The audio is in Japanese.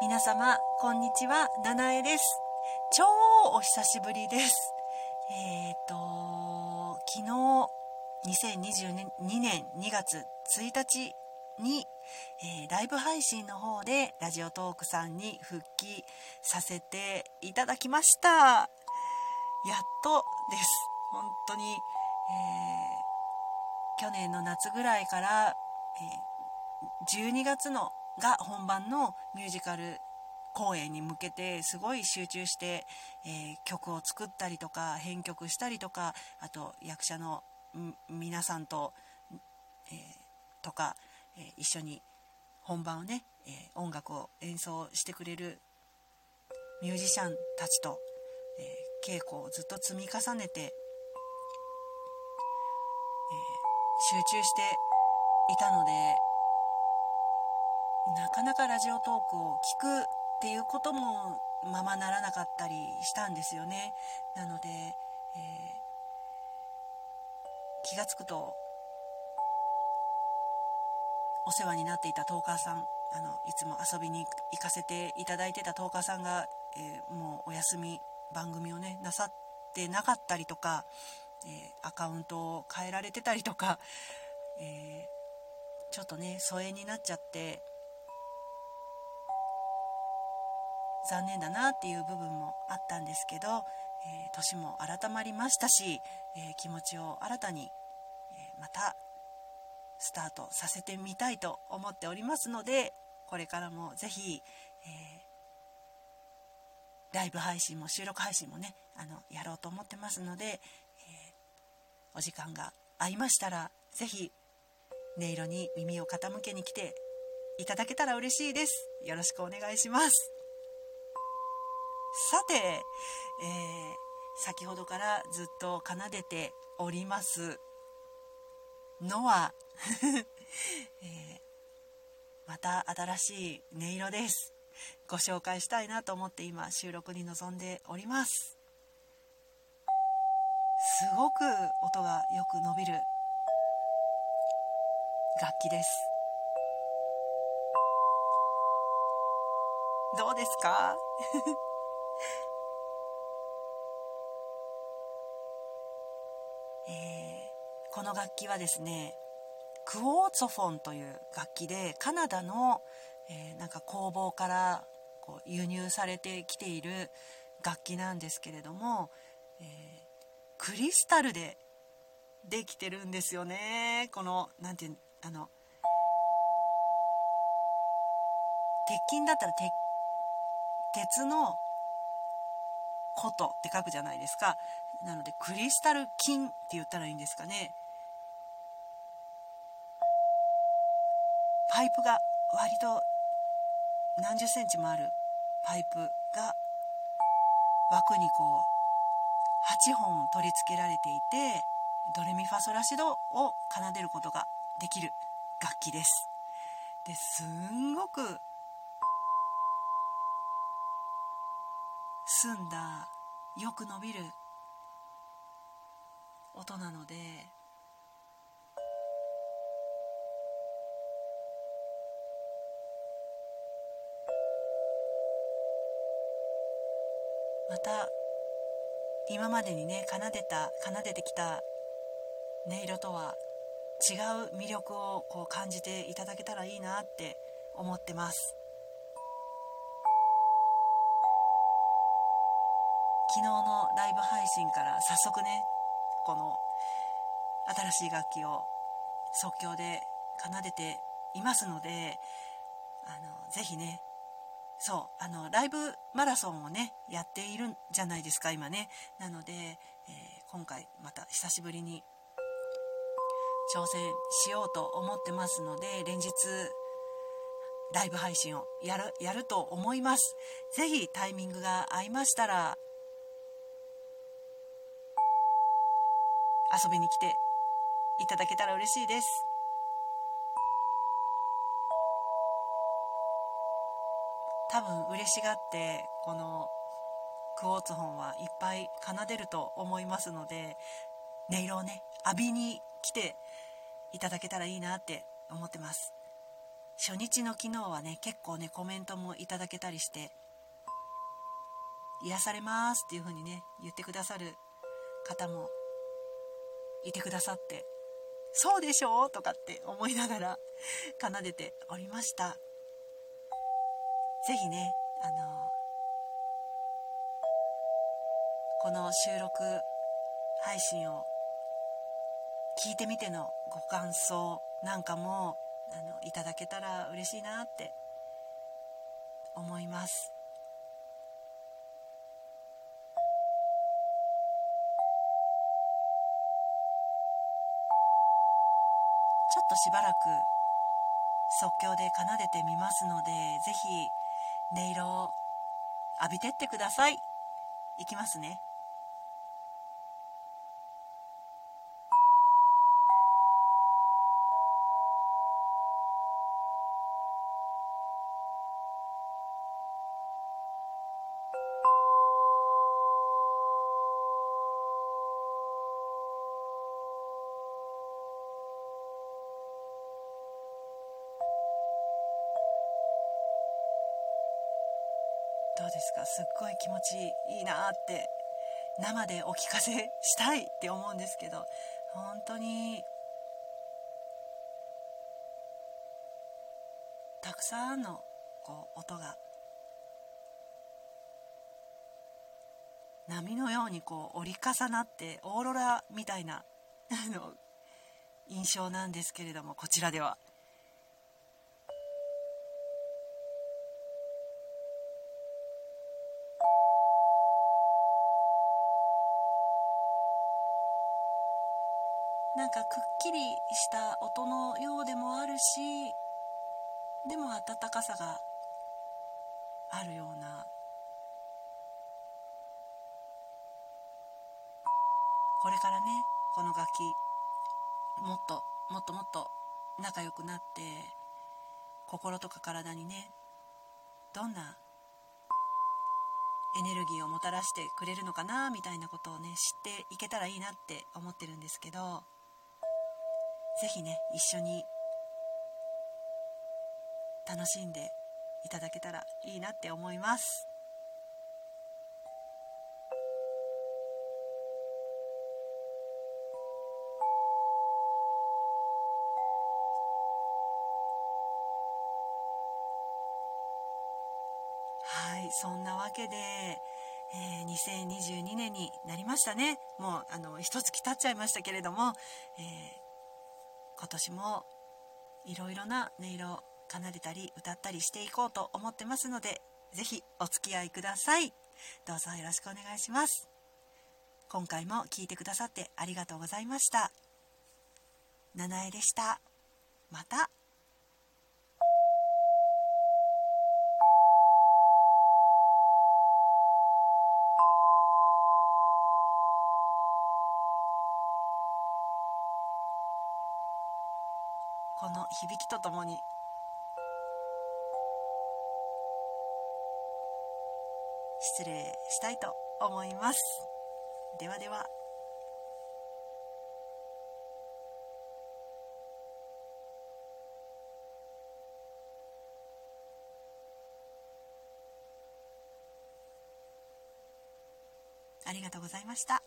皆様こんにちは。ダナエです。超お久しぶりです。えっ、と昨日2022年2月1日に、えー、ライブ配信の方でラジオトークさんに復帰させていただきました。やっとです。本当に、えー、去年の夏ぐらいから、えー、12月のが本番のミュージカル公演に向けてすごい集中して、えー、曲を作ったりとか編曲したりとかあと役者の皆さんと、えー、とか、えー、一緒に本番をね、え音楽を演奏してくれるミュージシャンたちと、え稽古をずっと積み重ねて、え集中していたのでなかなかラジオトークを聞くっていうこともままならなかったりしたんですよね。なので、えー、気が付くとお世話になっていたトーカーさんあのいつも遊びに行かせていただいてたトーカーさんが、えー、もうお休み番組をねなさってなかったりとか、えー、アカウントを変えられてたりとか、えちょっとね疎遠になっちゃって残念だなっていう部分もあったんですけど、えー、年も改まりましたし、えー、気持ちを新たに、え、またスタートさせてみたいと思っておりますのでこれからもぜひ、えライブ配信も収録配信もねあのやろうと思ってますので、えお時間が合いましたら是非音色に耳を傾けに来ていただけたら嬉しいです。よろしくお願いします。さて、えー、先ほどからずっと奏でております。のは、えー、また新しい音色です。ご紹介したいなと思って今収録に臨んでおります。すごく音がよく伸びる楽器です。どうですか？えこの楽器はですねクォーツォフォンという楽器でカナダの、えー、なんか工房からこう輸入されてきている楽器なんですけれども、えー、クリスタルでできてるんですよね。この何ていうあの鉄筋だったら鉄の琴って書くじゃないですか。なのでクリスタル金って言ったらいいんですかね。パイプが割と何十センチもある。パイプが枠にこう8本取り付けられていてドレミファソラシドを奏でることができる楽器です。ですんごく澄んだよく伸びる音なのでまた今までにね奏でた奏でてきた音色とは違う魅力をこう感じていただけたらいいなって思ってます。昨日のライブ配信から早速ねこの新しい楽器を即興で奏でていますのであのぜひねそうあのライブマラソンをねやっているんじゃないですか今ね。なので、えー、今回また久しぶりに挑戦しようと思ってますので連日ライブ配信をやるやると思います。是非タイミングが合いましたら遊びに来ていただけたら嬉しいです。多分嬉しがってこのクォーツ本はいっぱい奏でると思いますので音色をね浴びに来ていただけたらいいなって思ってます。初日の昨日はね結構ねコメントもいただけたりして癒されますっていう風にね言ってくださる方もいてくださってそうでしょう？とかって思いながら奏でておりました。是非ねあのこの収録配信を聞いてみてのご感想なんかもあのいただけたら嬉しいなって思います。としばらく即興で奏でてみますのでぜひ音色を浴びてってください。いきますね。うですか？すっごい気持ちいいなって生でお聞かせしたいって思うんですけど本当にたくさんのこう音が波のようにこう折り重なってオーロラみたいな印象なんですけれどもこちらでは。なんかくっきりした音のようでもあるしでも温かさがあるような。これからねこの楽器もっともっともっと仲良くなって心とか体にねどんなエネルギーをもたらしてくれるのかなみたいなことをね知っていけたらいいなって思ってるんですけどぜひね一緒に楽しんでいただけたらいいなって思います。はいそんなわけで、えー、2022年になりましたね。もうあの一月経っちゃいましたけれども、えー今年もいろいろな音色を奏でたり歌ったりしていこうと思ってますので是非お付き合いください。どうぞよろしくお願いします。今回も聴いてくださってありがとうございました。七重でした。また。この響きとともに。失礼したいと思います。ではでは。ありがとうございました。